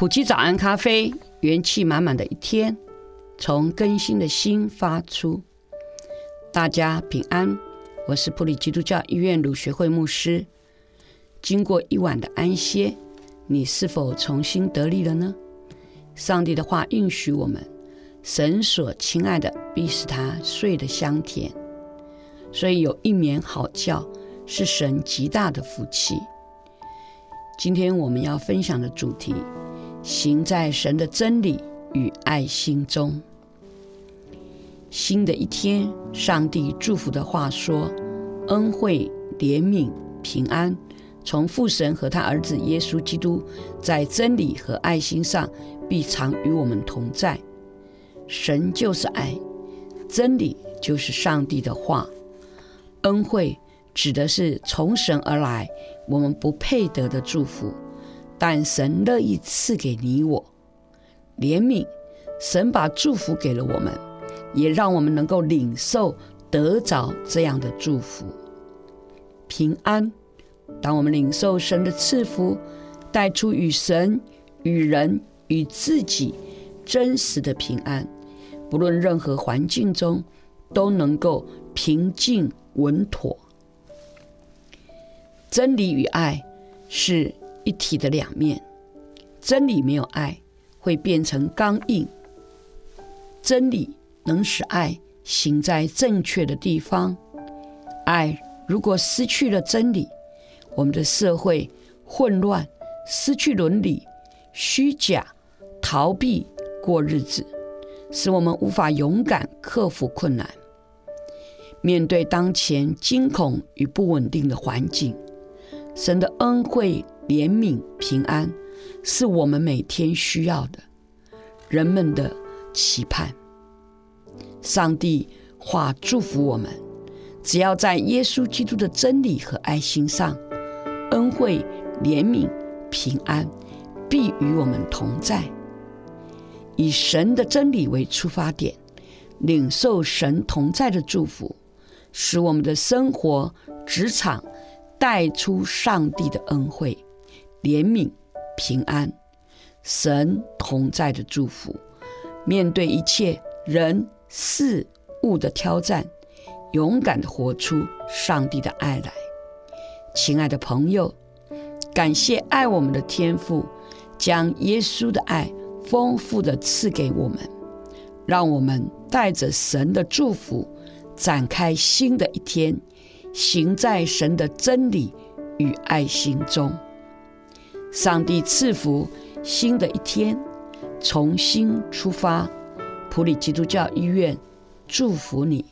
埔基早安咖啡，元气满满的一天，从更新的心发出。大家平安，我是普里基督教医院儒学会牧师。经过一晚的安歇，你是否重新得力了呢？上帝的话应许我们，神所亲爱的必使他睡得香甜，所以有一眠好觉是神极大的福气。今天我们要分享的主题。行在神的真理与爱心中。新的一天，上帝祝福的话说：“恩惠、怜悯、平安，从父神和他儿子耶稣基督，在真理和爱心上，必常与我们同在。”神就是爱，真理就是上帝的话，恩惠指的是从神而来，我们不配得的祝福。但神乐意赐给你我，怜悯，神把祝福给了我们，也让我们能够领受得着这样的祝福。平安，当我们领受神的赐福，带出与神、与人、与自己真实的平安，不论任何环境中都能够平静稳妥。真理与爱是。一体的两面，真理没有爱会变成刚硬。真理能使爱行在正确的地方。爱如果失去了真理，我们的社会混乱，失去伦理，虚假，逃避过日子，使我们无法勇敢克服困难。面对当前惊恐与不稳定的环境，神的恩惠。怜悯、平安，是我们每天需要的。人们的期盼，上帝话祝福我们：只要在耶稣基督的真理和爱心上，恩惠、怜悯、平安必与我们同在。以神的真理为出发点，领受神同在的祝福，使我们的生活、职场带出上帝的恩惠。怜悯、平安、神同在的祝福，面对一切人事物的挑战，勇敢地活出上帝的爱来。亲爱的朋友，感谢爱我们的天父，将耶稣的爱丰富地赐给我们，让我们带着神的祝福，展开新的一天，行在神的真理与爱心中。上帝赐福新的一天，重新出发。普里基督教医院祝福你。